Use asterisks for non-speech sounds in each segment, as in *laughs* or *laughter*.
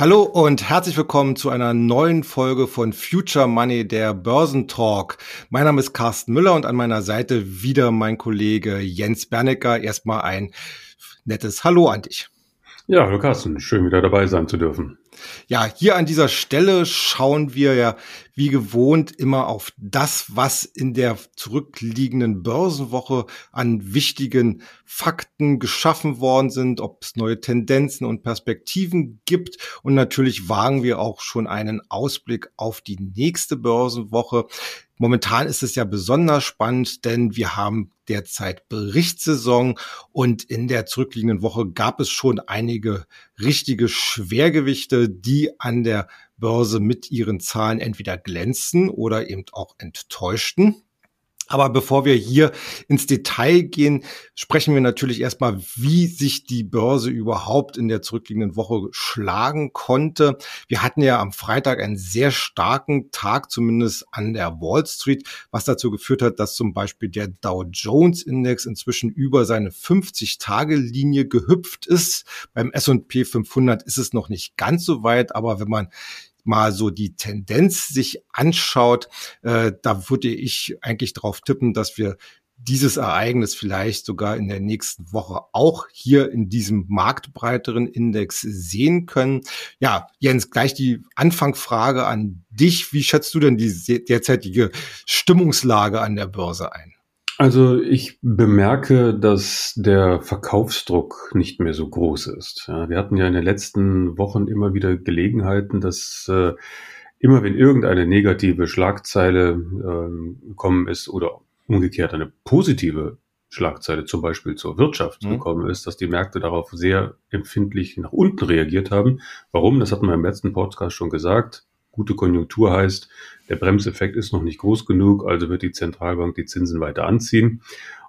Hallo und herzlich willkommen zu einer neuen Folge von Future Money, der Börsentalk. Mein Name ist Carsten Müller und an meiner Seite wieder mein Kollege Jens Bernecker. Erstmal ein nettes Hallo an dich. Ja, hallo Carsten, schön wieder dabei sein zu dürfen. Ja, hier an dieser Stelle schauen wir ja wie gewohnt immer auf das, was in der zurückliegenden Börsenwoche an wichtigen Fakten geschaffen worden sind, ob es neue Tendenzen und Perspektiven gibt. Und natürlich wagen wir auch schon einen Ausblick auf die nächste Börsenwoche. Momentan ist es ja besonders spannend, denn wir haben derzeit Berichtssaison und in der zurückliegenden Woche gab es schon einige richtige Schwergewichte, die an der Börse mit ihren Zahlen entweder glänzten oder eben auch enttäuschten. Aber bevor wir hier ins Detail gehen, sprechen wir natürlich erstmal, wie sich die Börse überhaupt in der zurückliegenden Woche schlagen konnte. Wir hatten ja am Freitag einen sehr starken Tag, zumindest an der Wall Street, was dazu geführt hat, dass zum Beispiel der Dow Jones Index inzwischen über seine 50-Tage-Linie gehüpft ist. Beim S&P 500 ist es noch nicht ganz so weit, aber wenn man mal so die Tendenz sich anschaut, äh, da würde ich eigentlich darauf tippen, dass wir dieses Ereignis vielleicht sogar in der nächsten Woche auch hier in diesem marktbreiteren Index sehen können. Ja, Jens, gleich die Anfangfrage an dich. Wie schätzt du denn die derzeitige Stimmungslage an der Börse ein? Also ich bemerke, dass der Verkaufsdruck nicht mehr so groß ist. Ja, wir hatten ja in den letzten Wochen immer wieder Gelegenheiten, dass äh, immer wenn irgendeine negative Schlagzeile äh, gekommen ist oder umgekehrt eine positive Schlagzeile zum Beispiel zur Wirtschaft mhm. gekommen ist, dass die Märkte darauf sehr empfindlich nach unten reagiert haben. Warum? Das hatten wir im letzten Podcast schon gesagt. Gute Konjunktur heißt, der Bremseffekt ist noch nicht groß genug, also wird die Zentralbank die Zinsen weiter anziehen.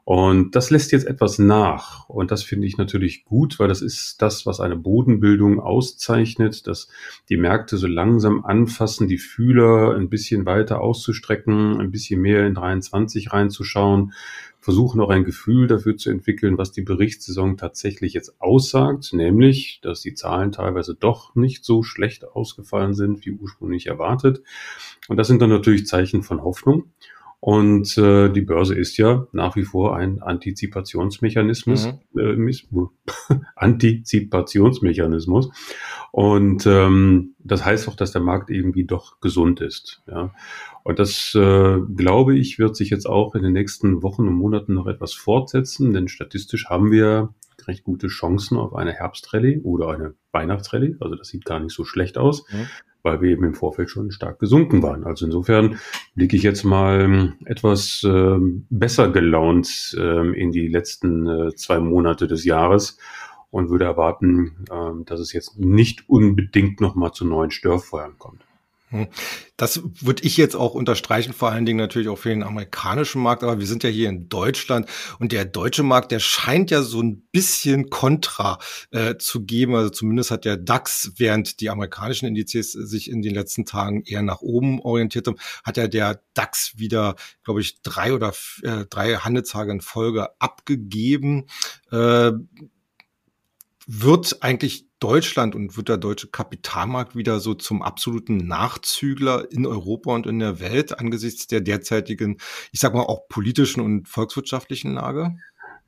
Und das lässt jetzt etwas nach. Und das finde ich natürlich gut, weil das ist das, was eine Bodenbildung auszeichnet, dass die Märkte so langsam anfassen, die Fühler ein bisschen weiter auszustrecken, ein bisschen mehr in 23 reinzuschauen, versuchen auch ein Gefühl dafür zu entwickeln, was die Berichtssaison tatsächlich jetzt aussagt, nämlich, dass die Zahlen teilweise doch nicht so schlecht ausgefallen sind, wie ursprünglich erwartet. Und das sind dann natürlich Zeichen von Hoffnung. Und äh, die Börse ist ja nach wie vor ein Antizipationsmechanismus, mhm. äh, *laughs* Antizipationsmechanismus. Und ähm, das heißt auch, dass der Markt irgendwie doch gesund ist. Ja. Und das, äh, glaube ich, wird sich jetzt auch in den nächsten Wochen und Monaten noch etwas fortsetzen, denn statistisch haben wir recht gute Chancen auf eine Herbstrallye oder eine Weihnachtsrallye. Also das sieht gar nicht so schlecht aus. Mhm weil wir eben im Vorfeld schon stark gesunken waren. Also insofern blicke ich jetzt mal ähm, etwas äh, besser gelaunt äh, in die letzten äh, zwei Monate des Jahres und würde erwarten, äh, dass es jetzt nicht unbedingt nochmal zu neuen Störfeuern kommt. Hm. Das würde ich jetzt auch unterstreichen, vor allen Dingen natürlich auch für den amerikanischen Markt, aber wir sind ja hier in Deutschland und der deutsche Markt, der scheint ja so ein bisschen Kontra äh, zu geben. Also zumindest hat der DAX, während die amerikanischen Indizes sich in den letzten Tagen eher nach oben orientiert haben, hat ja der DAX wieder, glaube ich, drei oder äh, drei Handelstage in Folge abgegeben. Äh, wird eigentlich Deutschland und wird der deutsche Kapitalmarkt wieder so zum absoluten Nachzügler in Europa und in der Welt angesichts der derzeitigen, ich sag mal auch politischen und volkswirtschaftlichen Lage?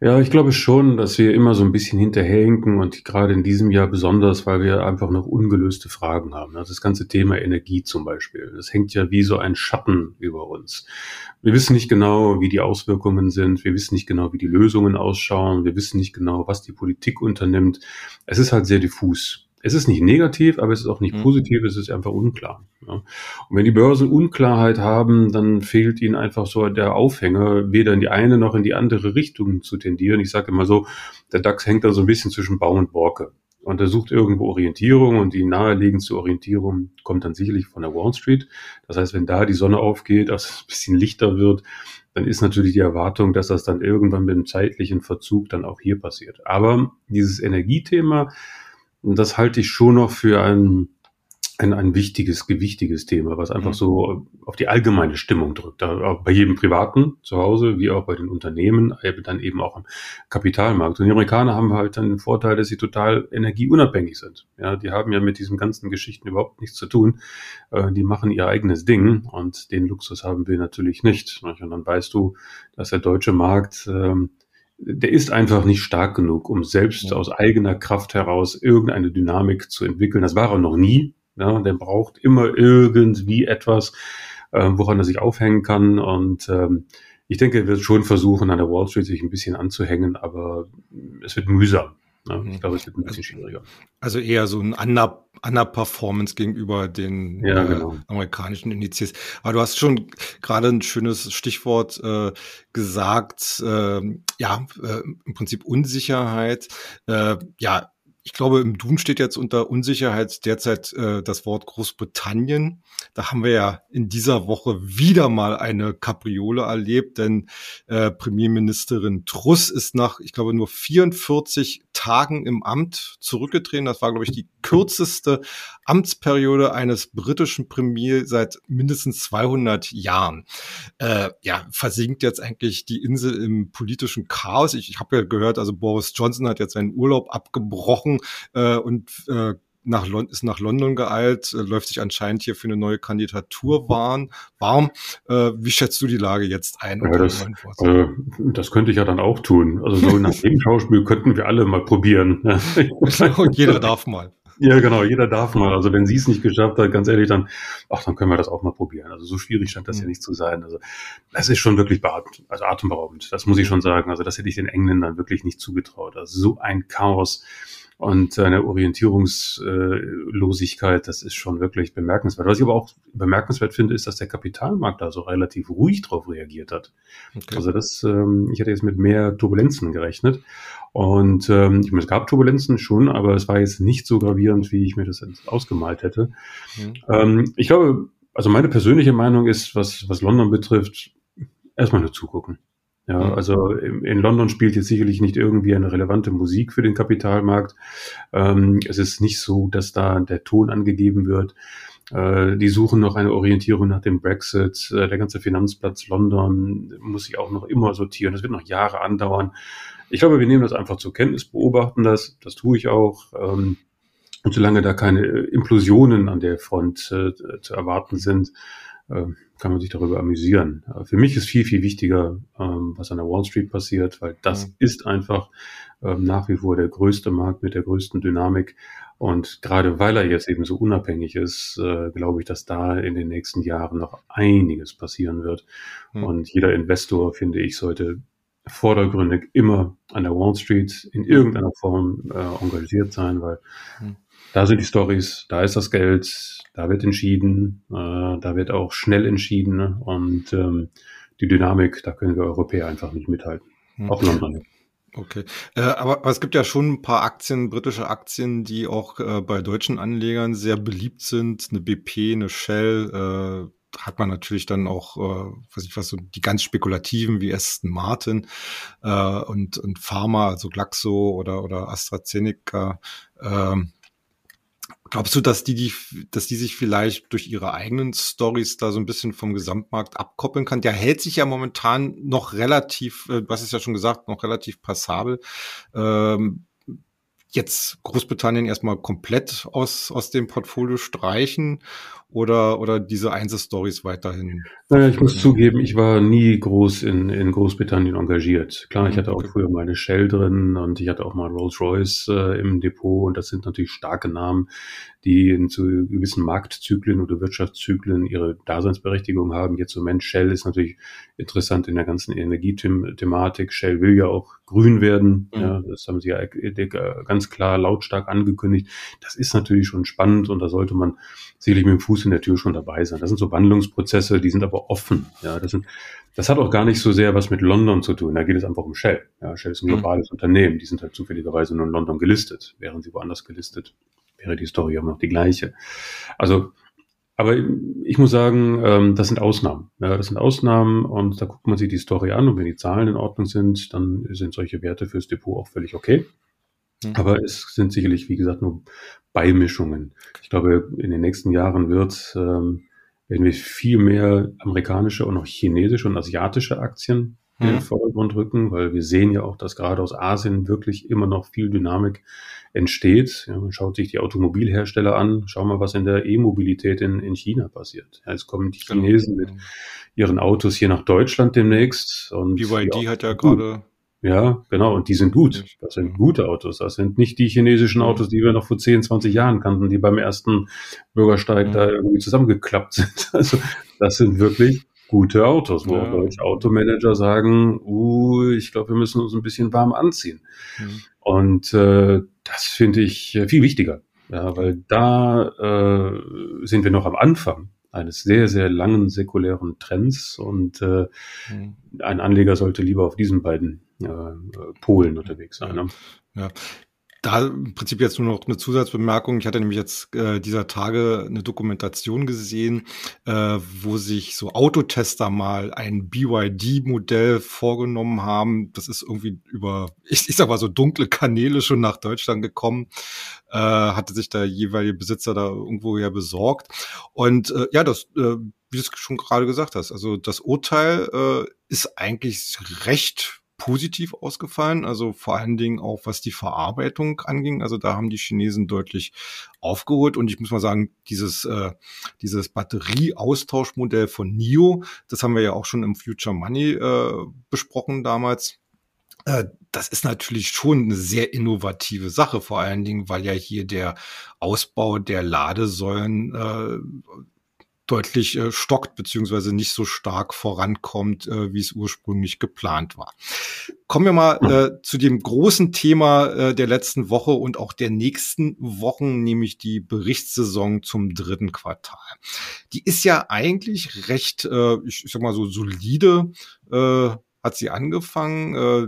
Ja, ich glaube schon, dass wir immer so ein bisschen hinterherhinken und gerade in diesem Jahr besonders, weil wir einfach noch ungelöste Fragen haben. Also das ganze Thema Energie zum Beispiel, das hängt ja wie so ein Schatten über uns. Wir wissen nicht genau, wie die Auswirkungen sind. Wir wissen nicht genau, wie die Lösungen ausschauen. Wir wissen nicht genau, was die Politik unternimmt. Es ist halt sehr diffus es ist nicht negativ, aber es ist auch nicht mhm. positiv, es ist einfach unklar. Ja. Und wenn die Börsen Unklarheit haben, dann fehlt ihnen einfach so der Aufhänger, weder in die eine noch in die andere Richtung zu tendieren. Ich sage immer so, der DAX hängt da so ein bisschen zwischen Baum und Borke. Und er sucht irgendwo Orientierung und die naheliegendste Orientierung kommt dann sicherlich von der Wall Street. Das heißt, wenn da die Sonne aufgeht, dass es ein bisschen lichter wird, dann ist natürlich die Erwartung, dass das dann irgendwann mit dem zeitlichen Verzug dann auch hier passiert. Aber dieses Energiethema, und das halte ich schon noch für ein ein, ein wichtiges, gewichtiges Thema, was einfach mhm. so auf die allgemeine Stimmung drückt. Da, bei jedem Privaten zu Hause, wie auch bei den Unternehmen, dann eben auch im Kapitalmarkt. Und die Amerikaner haben halt dann den Vorteil, dass sie total energieunabhängig sind. Ja, die haben ja mit diesen ganzen Geschichten überhaupt nichts zu tun. Äh, die machen ihr eigenes Ding und den Luxus haben wir natürlich nicht. Und dann weißt du, dass der deutsche Markt, ähm, der ist einfach nicht stark genug, um selbst aus eigener Kraft heraus irgendeine Dynamik zu entwickeln. Das war er noch nie. Ja, der braucht immer irgendwie etwas, äh, woran er sich aufhängen kann. Und ähm, ich denke, er wird schon versuchen, an der Wall Street sich ein bisschen anzuhängen, aber es wird mühsam. Ne? Ich glaube, es wird ein bisschen schwieriger. Also eher so ein Under, Under-Performance gegenüber den ja, genau. äh, amerikanischen Indizes. Aber du hast schon gerade ein schönes Stichwort äh, gesagt, äh, ja, im Prinzip Unsicherheit. Äh, ja, ich glaube, im Duden steht jetzt unter Unsicherheit derzeit äh, das Wort Großbritannien. Da haben wir ja in dieser Woche wieder mal eine Kapriole erlebt, denn äh, Premierministerin Truss ist nach, ich glaube, nur 44 Tagen im Amt zurückgetreten. Das war, glaube ich, die kürzeste Amtsperiode eines britischen Premier seit mindestens 200 Jahren. Äh, ja, versinkt jetzt eigentlich die Insel im politischen Chaos. Ich, ich habe ja gehört, also Boris Johnson hat jetzt seinen Urlaub abgebrochen äh, und äh, nach Lon ist nach London geeilt, äh, läuft sich anscheinend hier für eine neue Kandidatur warm. warm. Äh, wie schätzt du die Lage jetzt ein? Ja, das, äh, das könnte ich ja dann auch tun. Also so nach dem Schauspiel könnten wir alle mal probieren. *laughs* *laughs* Und jeder darf mal. Ja, genau, jeder darf mal. Also wenn sie es nicht geschafft hat, ganz ehrlich, dann, ach, dann können wir das auch mal probieren. Also so schwierig scheint das mhm. ja nicht zu sein. Also das ist schon wirklich also atemberaubend. Das muss ich schon sagen. Also das hätte ich den Engländern wirklich nicht zugetraut. Also so ein Chaos und eine Orientierungslosigkeit, das ist schon wirklich bemerkenswert. Was ich aber auch bemerkenswert finde, ist, dass der Kapitalmarkt da so relativ ruhig drauf reagiert hat. Okay. Also das, ähm, ich hätte jetzt mit mehr Turbulenzen gerechnet. Und ähm, ich meine, es gab Turbulenzen schon, aber es war jetzt nicht so gravierend, wie ich mir das ausgemalt hätte. Mhm. Ähm, ich glaube, also meine persönliche Meinung ist, was, was London betrifft, erstmal nur zugucken. Ja, mhm. also in London spielt jetzt sicherlich nicht irgendwie eine relevante Musik für den Kapitalmarkt. Ähm, es ist nicht so, dass da der Ton angegeben wird. Äh, die suchen noch eine Orientierung nach dem Brexit. Äh, der ganze Finanzplatz London muss sich auch noch immer sortieren. Das wird noch Jahre andauern. Ich glaube, wir nehmen das einfach zur Kenntnis, beobachten das. Das tue ich auch. Ähm, und solange da keine Implosionen an der Front äh, zu erwarten sind, äh, kann man sich darüber amüsieren. Für mich ist viel, viel wichtiger, ähm, was an der Wall Street passiert, weil das mhm. ist einfach ähm, nach wie vor der größte Markt mit der größten Dynamik. Und gerade weil er jetzt eben so unabhängig ist, äh, glaube ich, dass da in den nächsten Jahren noch einiges passieren wird. Mhm. Und jeder Investor, finde ich, sollte vordergründig immer an der Wall Street in irgendeiner Form äh, engagiert sein, weil mhm. Da sind die Stories, da ist das Geld, da wird entschieden, äh, da wird auch schnell entschieden ne? und ähm, die Dynamik, da können wir Europäer einfach nicht mithalten. Mhm. Auch London nicht. Okay, äh, aber, aber es gibt ja schon ein paar Aktien, britische Aktien, die auch äh, bei deutschen Anlegern sehr beliebt sind. Eine BP, eine Shell, äh, hat man natürlich dann auch, äh, weiß ich was, so die ganz spekulativen wie Aston Martin und, und Pharma, also Glaxo oder, oder AstraZeneca. Äh, Glaubst du, dass die, die, dass die sich vielleicht durch ihre eigenen Stories da so ein bisschen vom Gesamtmarkt abkoppeln kann? Der hält sich ja momentan noch relativ, äh, du hast es ja schon gesagt, noch relativ passabel. Ähm, jetzt Großbritannien erstmal komplett aus, aus dem Portfolio streichen oder, oder diese Einzelstories weiterhin? Naja, ich muss zugeben, ich war nie groß in, in Großbritannien engagiert. Klar, ich mhm, hatte auch früher mal eine Shell drin und ich hatte auch mal Rolls-Royce äh, im Depot und das sind natürlich starke Namen, die in zu gewissen Marktzyklen oder Wirtschaftszyklen ihre Daseinsberechtigung haben. Jetzt im Moment Shell ist natürlich interessant in der ganzen Energiethematik. Shell will ja auch grün werden. Mhm. Ja, das haben sie ja ganz klar lautstark angekündigt. Das ist natürlich schon spannend und da sollte man sicherlich mit dem Fuß in der Tür schon dabei sein. Das sind so Wandlungsprozesse, die sind aber offen. Ja, das, sind, das hat auch gar nicht so sehr was mit London zu tun. Da geht es einfach um Shell. Ja, Shell ist ein mhm. globales mhm. Unternehmen. Die sind halt zufälligerweise nur in London gelistet. Wären sie woanders gelistet, wäre die Story aber noch die gleiche. Also, aber ich muss sagen, ähm, das sind Ausnahmen. Ja, das sind Ausnahmen und da guckt man sich die Story an und wenn die Zahlen in Ordnung sind, dann sind solche Werte fürs Depot auch völlig okay. Mhm. Aber es sind sicherlich, wie gesagt, nur Beimischungen. Ich glaube, in den nächsten Jahren wird, ähm, werden wir viel mehr amerikanische und auch chinesische und asiatische Aktien in den mhm. Vordergrund rücken, weil wir sehen ja auch, dass gerade aus Asien wirklich immer noch viel Dynamik entsteht. Ja, man schaut sich die Automobilhersteller an, schau mal, was in der E-Mobilität in, in China passiert. Ja, jetzt kommen die genau. Chinesen mit ihren Autos hier nach Deutschland demnächst. Und BYD hat ja gerade ja, genau. Und die sind gut. Das sind gute Autos. Das sind nicht die chinesischen Autos, die wir noch vor 10, 20 Jahren kannten, die beim ersten Bürgersteig mhm. da irgendwie zusammengeklappt *laughs* sind. Also das sind wirklich gute Autos, wo ja. deutsche Automanager sagen, uh, ich glaube, wir müssen uns ein bisschen warm anziehen. Mhm. Und äh, das finde ich viel wichtiger. Ja, weil da äh, sind wir noch am Anfang eines sehr, sehr langen säkulären Trends und äh, mhm. ein Anleger sollte lieber auf diesen beiden äh, Polen unterwegs sein. Ne? Ja. Da im Prinzip jetzt nur noch eine Zusatzbemerkung. Ich hatte nämlich jetzt äh, dieser Tage eine Dokumentation gesehen, äh, wo sich so Autotester mal ein BYD-Modell vorgenommen haben. Das ist irgendwie über, *laughs* ich, ich sag mal so dunkle Kanäle schon nach Deutschland gekommen. Äh, hatte sich der jeweilige Besitzer da irgendwo ja besorgt. Und äh, ja, das, äh, wie du es schon gerade gesagt hast, also das Urteil äh, ist eigentlich recht positiv ausgefallen, also vor allen Dingen auch was die Verarbeitung anging. Also da haben die Chinesen deutlich aufgeholt und ich muss mal sagen, dieses äh, dieses Batterieaustauschmodell von NIO, das haben wir ja auch schon im Future Money äh, besprochen damals. Äh, das ist natürlich schon eine sehr innovative Sache, vor allen Dingen, weil ja hier der Ausbau der Ladesäulen äh, deutlich äh, stockt beziehungsweise nicht so stark vorankommt, äh, wie es ursprünglich geplant war. Kommen wir mal äh, zu dem großen Thema äh, der letzten Woche und auch der nächsten Wochen, nämlich die Berichtssaison zum dritten Quartal. Die ist ja eigentlich recht, äh, ich, ich sag mal so solide, äh, hat sie angefangen. Äh,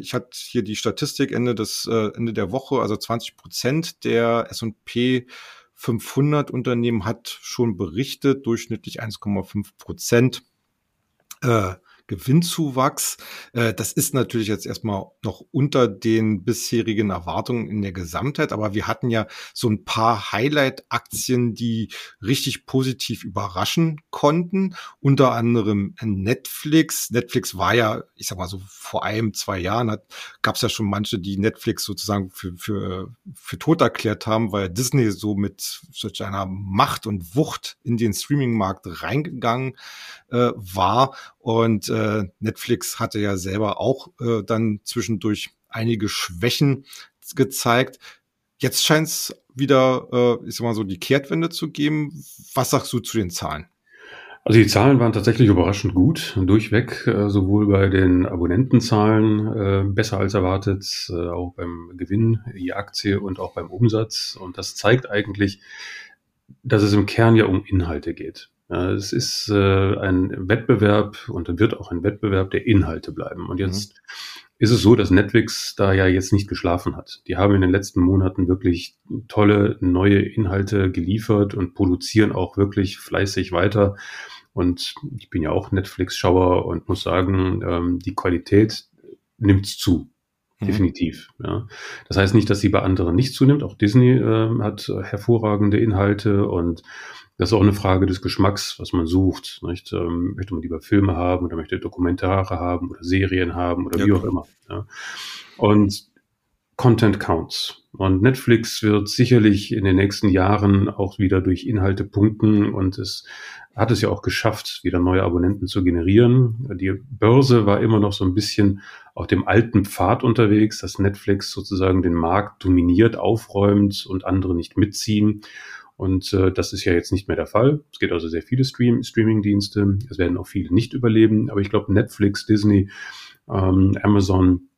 ich hatte hier die Statistik Ende des äh, Ende der Woche, also 20 Prozent der S&P 500 Unternehmen hat schon berichtet, durchschnittlich 1,5 Prozent. Äh, Gewinnzuwachs. Äh, das ist natürlich jetzt erstmal noch unter den bisherigen Erwartungen in der Gesamtheit, aber wir hatten ja so ein paar Highlight-Aktien, die richtig positiv überraschen konnten. Unter anderem Netflix. Netflix war ja, ich sag mal so vor einem, zwei Jahren gab es ja schon manche, die Netflix sozusagen für, für, für tot erklärt haben, weil Disney so mit solch einer Macht und Wucht in den Streaming-Markt reingegangen äh, war. Und äh, Netflix hatte ja selber auch äh, dann zwischendurch einige Schwächen gezeigt. Jetzt scheint es wieder, äh, ich sag mal so, die Kehrtwende zu geben. Was sagst du zu den Zahlen? Also die Zahlen waren tatsächlich überraschend gut, durchweg, äh, sowohl bei den Abonnentenzahlen äh, besser als erwartet, äh, auch beim Gewinn je Aktie und auch beim Umsatz. Und das zeigt eigentlich, dass es im Kern ja um Inhalte geht. Ja, es ist äh, ein Wettbewerb und wird auch ein Wettbewerb der Inhalte bleiben. Und jetzt mhm. ist es so, dass Netflix da ja jetzt nicht geschlafen hat. Die haben in den letzten Monaten wirklich tolle neue Inhalte geliefert und produzieren auch wirklich fleißig weiter. Und ich bin ja auch Netflix-Schauer und muss sagen, ähm, die Qualität nimmt zu. Mhm. Definitiv. Ja. Das heißt nicht, dass sie bei anderen nicht zunimmt. Auch Disney äh, hat hervorragende Inhalte und das ist auch eine Frage des Geschmacks, was man sucht. Nicht? Ähm, möchte man lieber Filme haben oder möchte Dokumentare haben oder Serien haben oder ja, wie auch immer. Ja. Und Content counts. Und Netflix wird sicherlich in den nächsten Jahren auch wieder durch Inhalte punkten und es hat es ja auch geschafft, wieder neue Abonnenten zu generieren. Die Börse war immer noch so ein bisschen auf dem alten Pfad unterwegs, dass Netflix sozusagen den Markt dominiert, aufräumt und andere nicht mitziehen. Und äh, das ist ja jetzt nicht mehr der Fall. Es gibt also sehr viele Stream Streaming-Dienste. Es werden auch viele nicht überleben. Aber ich glaube, Netflix, Disney, ähm, Amazon,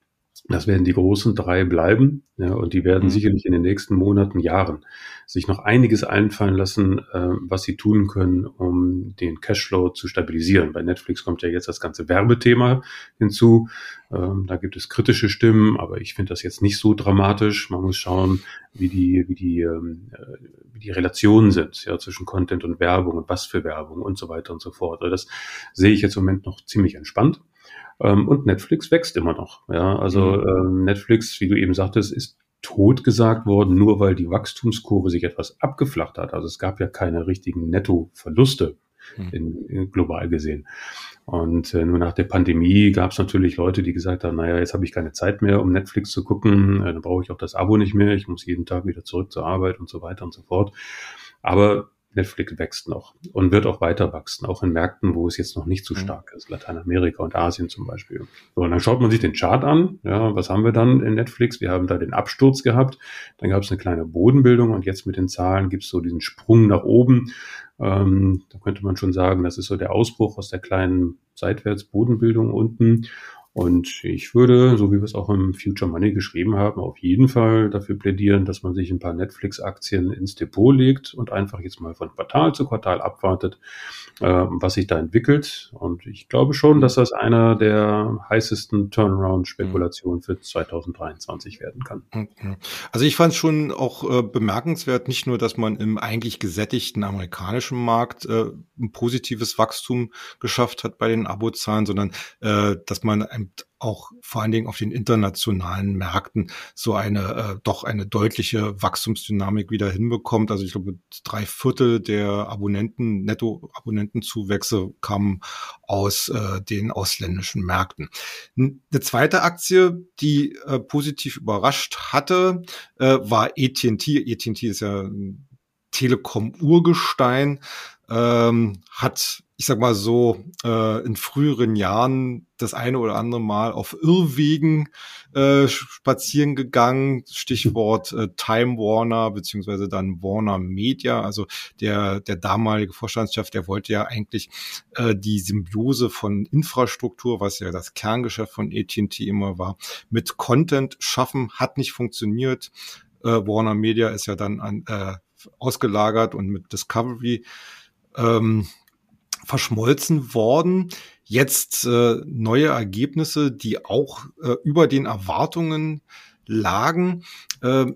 das werden die großen drei bleiben. Ja, und die werden mhm. sicherlich in den nächsten Monaten, Jahren sich noch einiges einfallen lassen, äh, was sie tun können, um den Cashflow zu stabilisieren. Bei Netflix kommt ja jetzt das ganze Werbethema hinzu. Ähm, da gibt es kritische Stimmen, aber ich finde das jetzt nicht so dramatisch. Man muss schauen, wie die, wie die, ähm, äh, wie die Relationen sind ja, zwischen Content und Werbung und was für Werbung und so weiter und so fort. Also das sehe ich jetzt im Moment noch ziemlich entspannt. Ähm, und Netflix wächst immer noch. Ja, also mhm. ähm, Netflix, wie du eben sagtest, ist tot gesagt worden, nur weil die Wachstumskurve sich etwas abgeflacht hat. Also es gab ja keine richtigen Nettoverluste hm. in, in global gesehen. Und äh, nur nach der Pandemie gab es natürlich Leute, die gesagt haben, naja, jetzt habe ich keine Zeit mehr, um Netflix zu gucken, äh, dann brauche ich auch das Abo nicht mehr, ich muss jeden Tag wieder zurück zur Arbeit und so weiter und so fort. Aber Netflix wächst noch und wird auch weiter wachsen, auch in Märkten, wo es jetzt noch nicht so mhm. stark ist, Lateinamerika und Asien zum Beispiel. So, und dann schaut man sich den Chart an. Ja, was haben wir dann in Netflix? Wir haben da den Absturz gehabt, dann gab es eine kleine Bodenbildung und jetzt mit den Zahlen gibt es so diesen Sprung nach oben. Ähm, da könnte man schon sagen, das ist so der Ausbruch aus der kleinen Seitwärtsbodenbildung unten. Und ich würde, so wie wir es auch im Future Money geschrieben haben, auf jeden Fall dafür plädieren, dass man sich ein paar Netflix-Aktien ins Depot legt und einfach jetzt mal von Quartal zu Quartal abwartet, äh, was sich da entwickelt. Und ich glaube schon, dass das einer der heißesten Turnaround-Spekulationen für 2023 werden kann. Also ich fand es schon auch äh, bemerkenswert, nicht nur, dass man im eigentlich gesättigten amerikanischen Markt äh, ein positives Wachstum geschafft hat bei den Abozahlen, sondern äh, dass man auch vor allen Dingen auf den internationalen Märkten so eine äh, doch eine deutliche Wachstumsdynamik wieder hinbekommt. Also ich glaube, drei Viertel der Abonnenten, Netto-Abonnentenzuwächse kamen aus äh, den ausländischen Märkten. Eine zweite Aktie, die äh, positiv überrascht hatte, äh, war AT&T. AT&T ist ja ein Telekom-Urgestein, ähm, hat ich sag mal so, äh, in früheren Jahren das eine oder andere Mal auf Irrwegen äh, spazieren gegangen. Stichwort äh, Time Warner beziehungsweise dann Warner Media. Also der, der damalige Vorstandschef, der wollte ja eigentlich äh, die Symbiose von Infrastruktur, was ja das Kerngeschäft von AT&T immer war, mit Content schaffen, hat nicht funktioniert. Äh, Warner Media ist ja dann an, äh, ausgelagert und mit Discovery ähm, verschmolzen worden. Jetzt äh, neue Ergebnisse, die auch äh, über den Erwartungen lagen. Äh,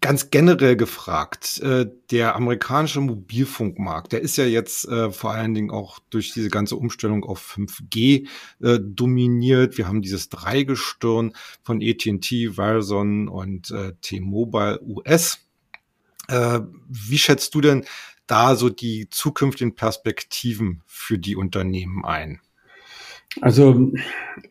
ganz generell gefragt, äh, der amerikanische Mobilfunkmarkt, der ist ja jetzt äh, vor allen Dingen auch durch diese ganze Umstellung auf 5G äh, dominiert. Wir haben dieses Dreigestirn von AT&T, Verizon und äh, T-Mobile US. Äh, wie schätzt du denn da so die zukünftigen Perspektiven für die Unternehmen ein? Also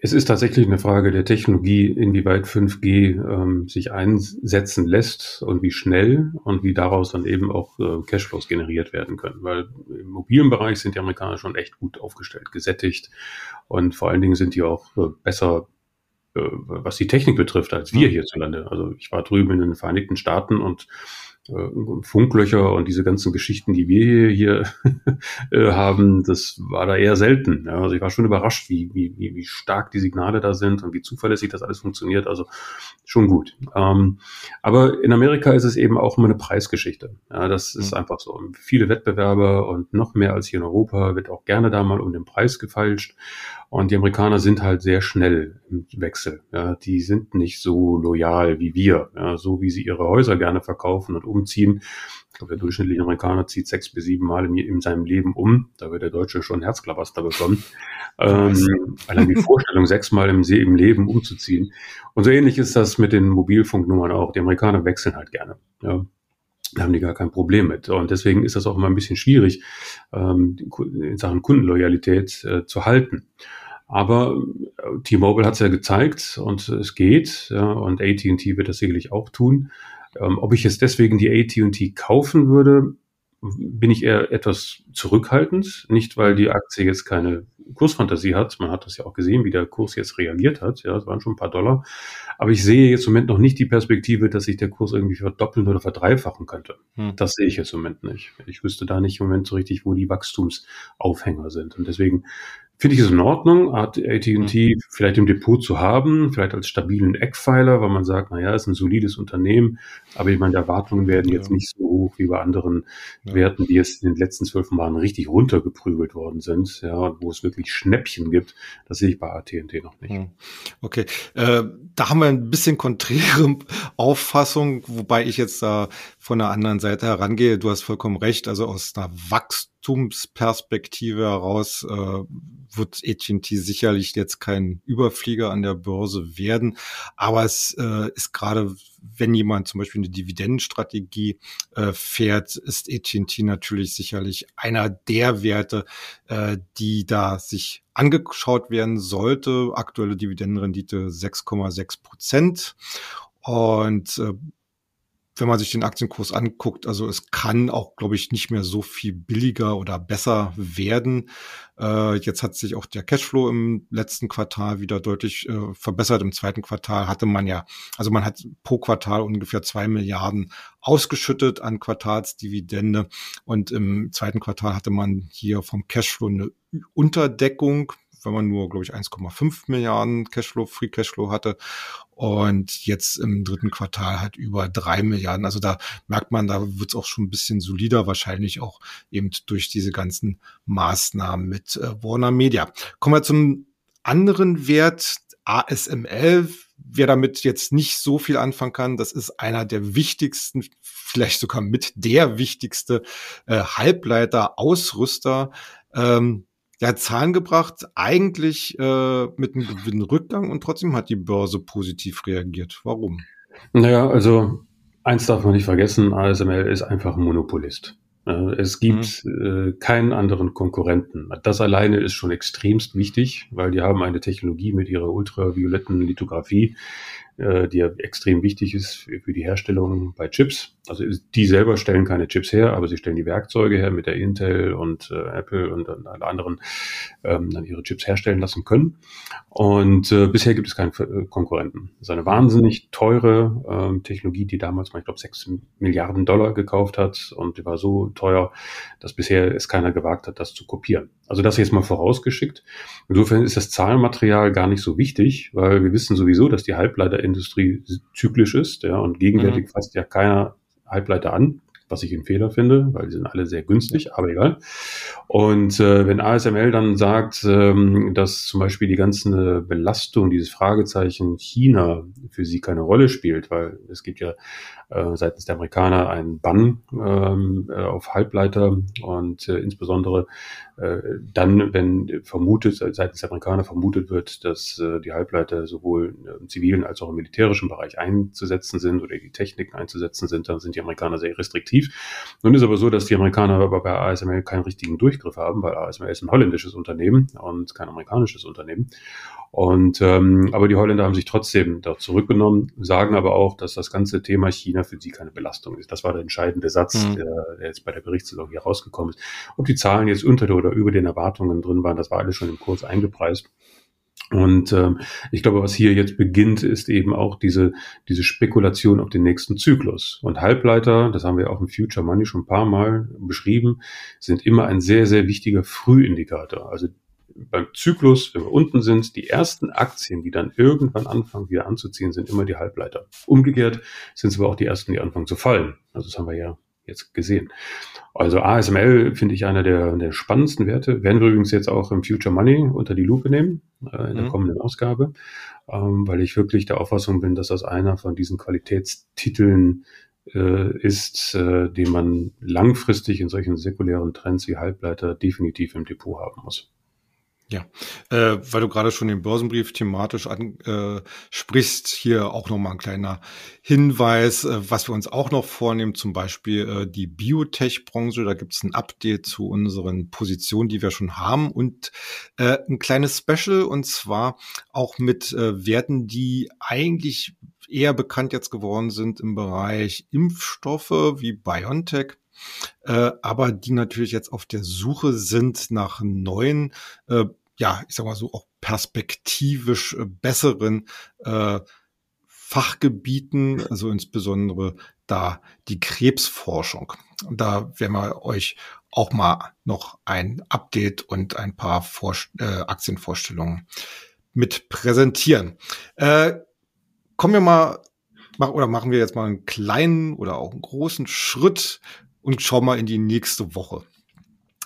es ist tatsächlich eine Frage der Technologie, inwieweit 5G ähm, sich einsetzen lässt und wie schnell und wie daraus dann eben auch äh, Cashflows generiert werden können. Weil im mobilen Bereich sind die Amerikaner schon echt gut aufgestellt, gesättigt und vor allen Dingen sind die auch äh, besser äh, was die Technik betrifft, als wir hierzulande. Also ich war drüben in den Vereinigten Staaten und Funklöcher und diese ganzen Geschichten, die wir hier, hier *laughs* äh, haben, das war da eher selten. Also ich war schon überrascht, wie, wie, wie stark die Signale da sind und wie zuverlässig das alles funktioniert. Also schon gut. Ähm, aber in Amerika ist es eben auch immer eine Preisgeschichte. Das ist mhm. einfach so. Viele Wettbewerber und noch mehr als hier in Europa wird auch gerne da mal um den Preis gefeilscht. Und die Amerikaner sind halt sehr schnell im Wechsel. Ja, die sind nicht so loyal wie wir, ja, so wie sie ihre Häuser gerne verkaufen und umziehen. Ich glaube, der durchschnittliche Amerikaner zieht sechs bis sieben Mal in, in seinem Leben um. Da wird der Deutsche schon Herzklabaster bekommen. ähm, allein die Vorstellung, sechsmal im, im Leben umzuziehen. Und so ähnlich ist das mit den Mobilfunknummern auch. Die Amerikaner wechseln halt gerne. Ja. Da haben die gar kein Problem mit. Und deswegen ist das auch immer ein bisschen schwierig, ähm, in Sachen Kundenloyalität äh, zu halten. Aber äh, T-Mobile hat es ja gezeigt und es geht. Und AT&T wird das sicherlich auch tun. Ähm, ob ich jetzt deswegen die AT&T kaufen würde, bin ich eher etwas zurückhaltend. Nicht, weil die Aktie jetzt keine Kursfantasie hat. Man hat das ja auch gesehen, wie der Kurs jetzt reagiert hat. Ja, es waren schon ein paar Dollar. Aber ich sehe jetzt im Moment noch nicht die Perspektive, dass sich der Kurs irgendwie verdoppeln oder verdreifachen könnte. Hm. Das sehe ich jetzt im Moment nicht. Ich wüsste da nicht im Moment so richtig, wo die Wachstumsaufhänger sind. Und deswegen Finde ich es in Ordnung, AT&T mhm. vielleicht im Depot zu haben, vielleicht als stabilen Eckpfeiler, weil man sagt, naja, ist ein solides Unternehmen, aber ich meine, die Erwartungen werden jetzt nicht so hoch wie bei anderen ja. Werten, die jetzt in den letzten zwölf Jahren richtig runtergeprügelt worden sind, ja, und wo es wirklich Schnäppchen gibt. Das sehe ich bei AT&T noch nicht. Mhm. Okay, äh, da haben wir ein bisschen konträre *laughs* Auffassung, wobei ich jetzt da von der anderen Seite herangehe. Du hast vollkommen recht, also aus einer Wachstum Wachstumsperspektive heraus äh, wird AT&T sicherlich jetzt kein Überflieger an der Börse werden, aber es äh, ist gerade, wenn jemand zum Beispiel eine Dividendenstrategie äh, fährt, ist AT&T natürlich sicherlich einer der Werte, äh, die da sich angeschaut werden sollte. Aktuelle Dividendenrendite 6,6 Prozent. Und äh, wenn man sich den Aktienkurs anguckt, also es kann auch, glaube ich, nicht mehr so viel billiger oder besser werden. Äh, jetzt hat sich auch der Cashflow im letzten Quartal wieder deutlich äh, verbessert. Im zweiten Quartal hatte man ja, also man hat pro Quartal ungefähr zwei Milliarden ausgeschüttet an Quartalsdividende und im zweiten Quartal hatte man hier vom Cashflow eine Unterdeckung wenn man nur, glaube ich, 1,5 Milliarden Cashflow, Free Cashflow hatte und jetzt im dritten Quartal halt über drei Milliarden. Also da merkt man, da wird es auch schon ein bisschen solider, wahrscheinlich auch eben durch diese ganzen Maßnahmen mit äh, Warner Media. Kommen wir zum anderen Wert, ASML. Wer damit jetzt nicht so viel anfangen kann, das ist einer der wichtigsten, vielleicht sogar mit der wichtigste äh, Halbleiter-Ausrüster. Ähm, hat Zahlen gebracht, eigentlich äh, mit einem Gewinnrückgang und trotzdem hat die Börse positiv reagiert. Warum? Naja, also eins darf man nicht vergessen, ASML ist einfach ein Monopolist. Es gibt mhm. äh, keinen anderen Konkurrenten. Das alleine ist schon extremst wichtig, weil die haben eine Technologie mit ihrer ultravioletten Lithografie, äh, die ja extrem wichtig ist für, für die Herstellung bei Chips. Also die selber stellen keine Chips her, aber sie stellen die Werkzeuge her, mit der Intel und äh, Apple und, und alle anderen ähm, dann ihre Chips herstellen lassen können. Und äh, bisher gibt es keinen äh, Konkurrenten. Das ist eine wahnsinnig teure ähm, Technologie, die damals mal, ich glaube, sechs Milliarden Dollar gekauft hat und die war so teuer, dass bisher es keiner gewagt hat, das zu kopieren. Also das jetzt mal vorausgeschickt. Insofern ist das Zahlenmaterial gar nicht so wichtig, weil wir wissen sowieso, dass die Halbleiterindustrie zyklisch ist, ja, und gegenwärtig mhm. fasst ja keiner Halbleiter an, was ich einen Fehler finde, weil die sind alle sehr günstig, aber egal. Und äh, wenn ASML dann sagt, ähm, dass zum Beispiel die ganze Belastung, dieses Fragezeichen China für sie keine Rolle spielt, weil es gibt ja äh, seitens der Amerikaner einen Bann ähm, äh, auf Halbleiter und äh, insbesondere äh, dann, wenn vermutet, seitens der Amerikaner vermutet wird, dass äh, die Halbleiter sowohl im zivilen als auch im militärischen Bereich einzusetzen sind oder die Techniken einzusetzen sind, dann sind die Amerikaner sehr restriktiv. Nun ist aber so, dass die Amerikaner aber bei ASML keinen richtigen Durchgriff haben, weil ASML ist ein holländisches Unternehmen und kein amerikanisches Unternehmen. Und ähm, aber die Holländer haben sich trotzdem da zurückgenommen, sagen aber auch, dass das ganze Thema China für sie keine Belastung ist. Das war der entscheidende Satz, mhm. der, der jetzt bei der Berichtslage hier rausgekommen ist. Ob die Zahlen jetzt unter oder über den Erwartungen drin waren, das war alles schon im Kurs eingepreist. Und ähm, ich glaube, was hier jetzt beginnt, ist eben auch diese, diese Spekulation auf den nächsten Zyklus. Und Halbleiter, das haben wir auch im Future Money schon ein paar Mal beschrieben, sind immer ein sehr, sehr wichtiger Frühindikator. Also beim Zyklus, wenn wir unten sind, die ersten Aktien, die dann irgendwann anfangen wieder anzuziehen, sind immer die Halbleiter. Umgekehrt sind es aber auch die ersten, die anfangen zu fallen. Also das haben wir ja jetzt gesehen. Also ASML finde ich einer der, der spannendsten Werte. Werden wir übrigens jetzt auch im Future Money unter die Lupe nehmen, äh, in der mhm. kommenden Ausgabe, ähm, weil ich wirklich der Auffassung bin, dass das einer von diesen Qualitätstiteln äh, ist, äh, den man langfristig in solchen säkulären Trends wie Halbleiter definitiv im Depot haben muss. Ja, äh, weil du gerade schon den Börsenbrief thematisch ansprichst, äh, hier auch nochmal ein kleiner Hinweis, äh, was wir uns auch noch vornehmen, zum Beispiel äh, die Biotech-Branche, da gibt es ein Update zu unseren Positionen, die wir schon haben und äh, ein kleines Special und zwar auch mit äh, Werten, die eigentlich eher bekannt jetzt geworden sind im Bereich Impfstoffe wie BioNTech äh, aber die natürlich jetzt auf der Suche sind nach neuen äh, ja, ich sag mal so, auch perspektivisch äh, besseren äh, Fachgebieten, also insbesondere da die Krebsforschung. Da werden wir euch auch mal noch ein Update und ein paar Vor äh, Aktienvorstellungen mit präsentieren. Äh, kommen wir mal, mach, oder machen wir jetzt mal einen kleinen oder auch einen großen Schritt und schauen mal in die nächste Woche.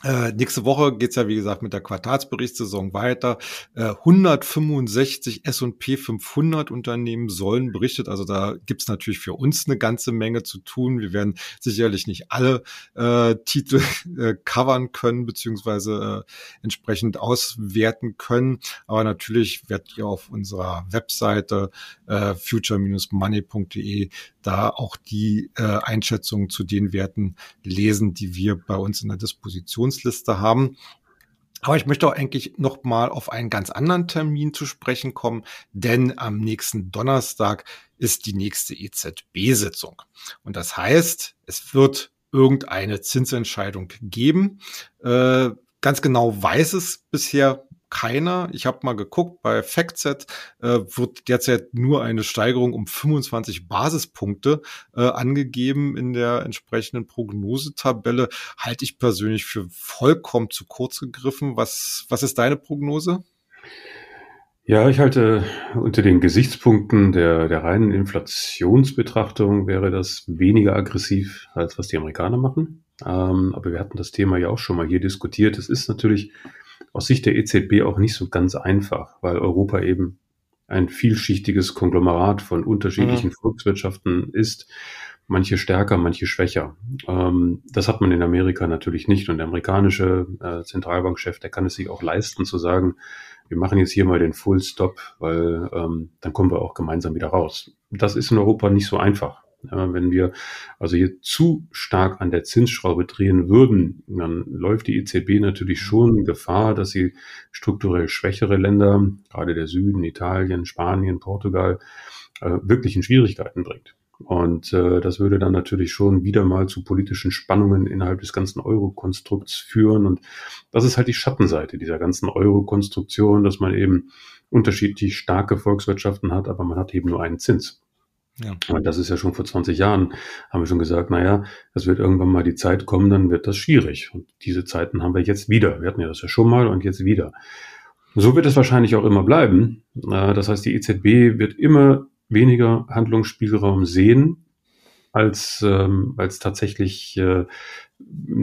Äh, nächste Woche geht's ja, wie gesagt, mit der Quartalsberichtssaison weiter. Äh, 165 S&P 500 Unternehmen sollen berichtet. Also da gibt's natürlich für uns eine ganze Menge zu tun. Wir werden sicherlich nicht alle äh, Titel *laughs* äh, covern können, beziehungsweise äh, entsprechend auswerten können. Aber natürlich werdet ihr auf unserer Webseite äh, future-money.de da auch die äh, Einschätzungen zu den Werten lesen, die wir bei uns in der Disposition Aktionsliste haben. Aber ich möchte auch eigentlich noch mal auf einen ganz anderen Termin zu sprechen kommen, denn am nächsten Donnerstag ist die nächste EZB-Sitzung. Und das heißt, es wird irgendeine Zinsentscheidung geben. Äh, ganz genau weiß es bisher keiner. Ich habe mal geguckt, bei FactSet äh, wird derzeit nur eine Steigerung um 25 Basispunkte äh, angegeben in der entsprechenden Prognosetabelle. Halte ich persönlich für vollkommen zu kurz gegriffen. Was, was ist deine Prognose? Ja, ich halte unter den Gesichtspunkten der, der reinen Inflationsbetrachtung wäre das weniger aggressiv, als was die Amerikaner machen. Ähm, aber wir hatten das Thema ja auch schon mal hier diskutiert. Es ist natürlich aus Sicht der EZB auch nicht so ganz einfach, weil Europa eben ein vielschichtiges Konglomerat von unterschiedlichen mhm. Volkswirtschaften ist, manche stärker, manche schwächer. Ähm, das hat man in Amerika natürlich nicht. Und der amerikanische äh, Zentralbankchef, der kann es sich auch leisten zu sagen, wir machen jetzt hier mal den Full Stop, weil ähm, dann kommen wir auch gemeinsam wieder raus. Das ist in Europa nicht so einfach. Wenn wir also hier zu stark an der Zinsschraube drehen würden, dann läuft die EZB natürlich schon Gefahr, dass sie strukturell schwächere Länder, gerade der Süden, Italien, Spanien, Portugal, äh, wirklich in Schwierigkeiten bringt. Und äh, das würde dann natürlich schon wieder mal zu politischen Spannungen innerhalb des ganzen Euro-Konstrukts führen. Und das ist halt die Schattenseite dieser ganzen Euro-Konstruktion, dass man eben unterschiedlich starke Volkswirtschaften hat, aber man hat eben nur einen Zins. Ja. Und das ist ja schon vor 20 Jahren, haben wir schon gesagt, naja, es wird irgendwann mal die Zeit kommen, dann wird das schwierig. Und diese Zeiten haben wir jetzt wieder. Wir hatten ja das ja schon mal und jetzt wieder. So wird es wahrscheinlich auch immer bleiben. Das heißt, die EZB wird immer weniger Handlungsspielraum sehen, als, ähm, als tatsächlich äh,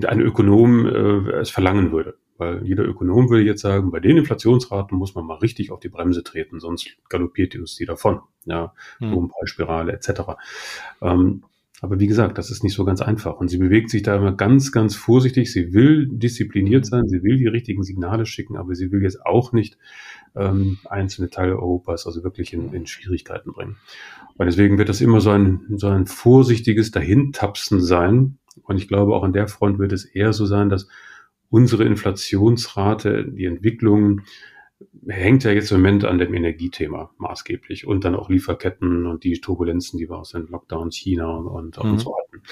ein Ökonom äh, es verlangen würde. Weil jeder Ökonom würde jetzt sagen, bei den Inflationsraten muss man mal richtig auf die Bremse treten, sonst galoppiert die Industrie davon. Ja, hm. Lohnpreisspirale etc. Ähm, aber wie gesagt, das ist nicht so ganz einfach. Und sie bewegt sich da immer ganz, ganz vorsichtig. Sie will diszipliniert sein, sie will die richtigen Signale schicken, aber sie will jetzt auch nicht ähm, einzelne Teile Europas also wirklich in, in Schwierigkeiten bringen. Weil deswegen wird das immer so ein, so ein vorsichtiges Dahintapsen sein. Und ich glaube, auch an der Front wird es eher so sein, dass unsere Inflationsrate, die Entwicklung hängt ja jetzt im Moment an dem Energiethema maßgeblich und dann auch Lieferketten und die Turbulenzen, die wir aus den Lockdowns China und, und, mhm. so hatten.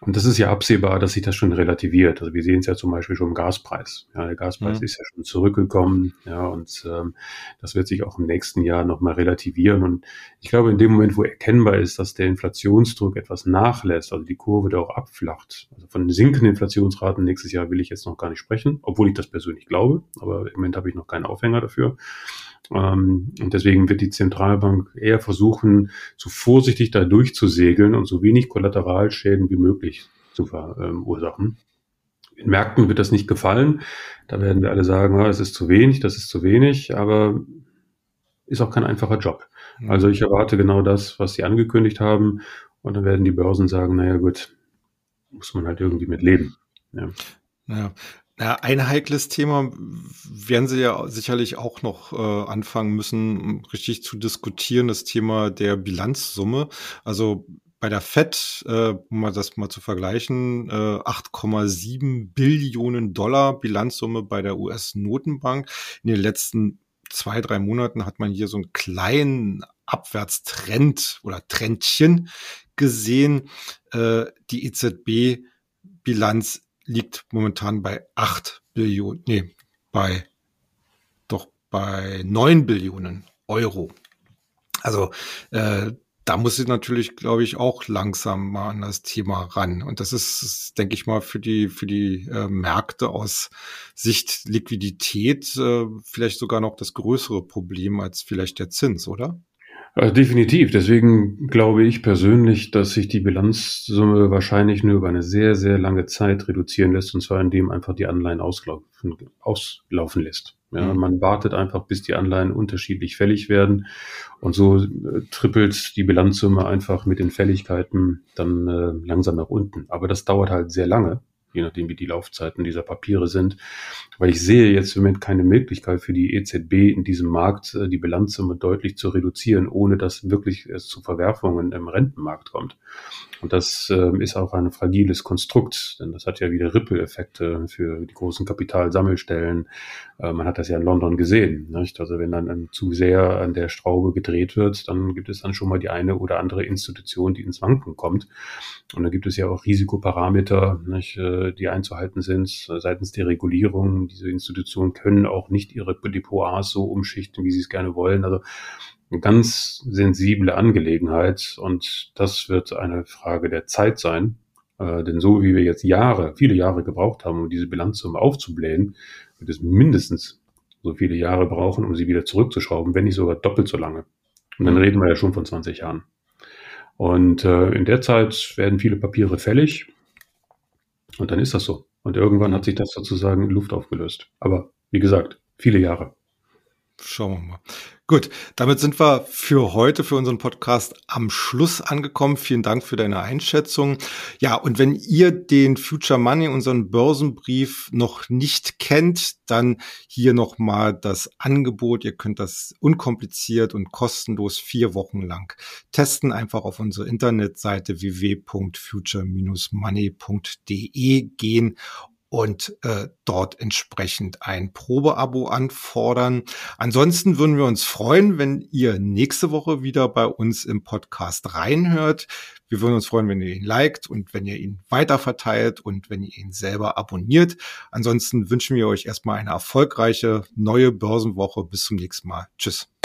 Und das ist ja absehbar, dass sich das schon relativiert. Also wir sehen es ja zum Beispiel schon im Gaspreis. Ja, der Gaspreis mhm. ist ja schon zurückgekommen. Ja, und ähm, das wird sich auch im nächsten Jahr nochmal relativieren. Und ich glaube, in dem Moment, wo erkennbar ist, dass der Inflationsdruck etwas nachlässt, also die Kurve da auch abflacht, also von sinkenden Inflationsraten nächstes Jahr will ich jetzt noch gar nicht sprechen, obwohl ich das persönlich glaube, aber im Moment habe ich noch keinen Aufhänger dafür. Ähm, und deswegen wird die Zentralbank eher versuchen, so vorsichtig da durchzusegeln und so wenig Kollateralschäden wie möglich zu verursachen. In Märkten wird das nicht gefallen. Da werden wir alle sagen, ah, das ist zu wenig, das ist zu wenig, aber ist auch kein einfacher Job. Also ich erwarte genau das, was Sie angekündigt haben. Und dann werden die Börsen sagen, naja gut, muss man halt irgendwie mit leben. Ja. Ja, ja, ein heikles Thema werden Sie ja sicherlich auch noch äh, anfangen müssen, richtig zu diskutieren, das Thema der Bilanzsumme. Also bei der FED, äh, um mal das mal zu vergleichen, äh, 8,7 Billionen Dollar Bilanzsumme bei der US-Notenbank. In den letzten zwei, drei Monaten hat man hier so einen kleinen Abwärtstrend oder Trendchen gesehen. Äh, die EZB-Bilanz liegt momentan bei 8 Billionen, nee, bei doch bei 9 Billionen Euro. Also äh, da muss sie natürlich, glaube ich, auch langsam mal an das Thema ran. Und das ist, denke ich mal, für die, für die äh, Märkte aus Sicht Liquidität äh, vielleicht sogar noch das größere Problem als vielleicht der Zins, oder? Äh, definitiv. Deswegen glaube ich persönlich, dass sich die Bilanzsumme wahrscheinlich nur über eine sehr, sehr lange Zeit reduzieren lässt, und zwar indem einfach die Anleihen auslaufen, auslaufen lässt. Ja, mhm. Man wartet einfach, bis die Anleihen unterschiedlich fällig werden und so äh, trippelt die Bilanzsumme einfach mit den Fälligkeiten dann äh, langsam nach unten. Aber das dauert halt sehr lange je nachdem, wie die Laufzeiten dieser Papiere sind. Weil ich sehe jetzt im Moment keine Möglichkeit für die EZB in diesem Markt äh, die Bilanzsumme deutlich zu reduzieren, ohne dass wirklich es zu Verwerfungen im Rentenmarkt kommt. Und das äh, ist auch ein fragiles Konstrukt, denn das hat ja wieder Ripple-Effekte für die großen Kapitalsammelstellen. Äh, man hat das ja in London gesehen. Nicht? Also wenn dann zu sehr an der Straube gedreht wird, dann gibt es dann schon mal die eine oder andere Institution, die ins Wanken kommt. Und da gibt es ja auch Risikoparameter, nicht, äh, die einzuhalten sind äh, seitens der Regulierung. Diese Institutionen können auch nicht ihre Depots so umschichten, wie sie es gerne wollen. Also eine ganz sensible Angelegenheit und das wird eine Frage der Zeit sein. Äh, denn so wie wir jetzt Jahre, viele Jahre gebraucht haben, um diese Bilanzsumme aufzublähen, wird es mindestens so viele Jahre brauchen, um sie wieder zurückzuschrauben, wenn nicht sogar doppelt so lange. Und dann reden wir ja schon von 20 Jahren. Und äh, in der Zeit werden viele Papiere fällig und dann ist das so. Und irgendwann hat sich das sozusagen in Luft aufgelöst. Aber wie gesagt, viele Jahre. Schauen wir mal. Gut, damit sind wir für heute, für unseren Podcast am Schluss angekommen. Vielen Dank für deine Einschätzung. Ja, und wenn ihr den Future Money, unseren Börsenbrief, noch nicht kennt, dann hier nochmal das Angebot. Ihr könnt das unkompliziert und kostenlos vier Wochen lang testen. Einfach auf unsere Internetseite www.future-money.de gehen und äh, dort entsprechend ein Probeabo anfordern. Ansonsten würden wir uns freuen, wenn ihr nächste Woche wieder bei uns im Podcast reinhört. Wir würden uns freuen, wenn ihr ihn liked und wenn ihr ihn weiterverteilt und wenn ihr ihn selber abonniert. Ansonsten wünschen wir euch erstmal eine erfolgreiche neue Börsenwoche. Bis zum nächsten Mal. Tschüss.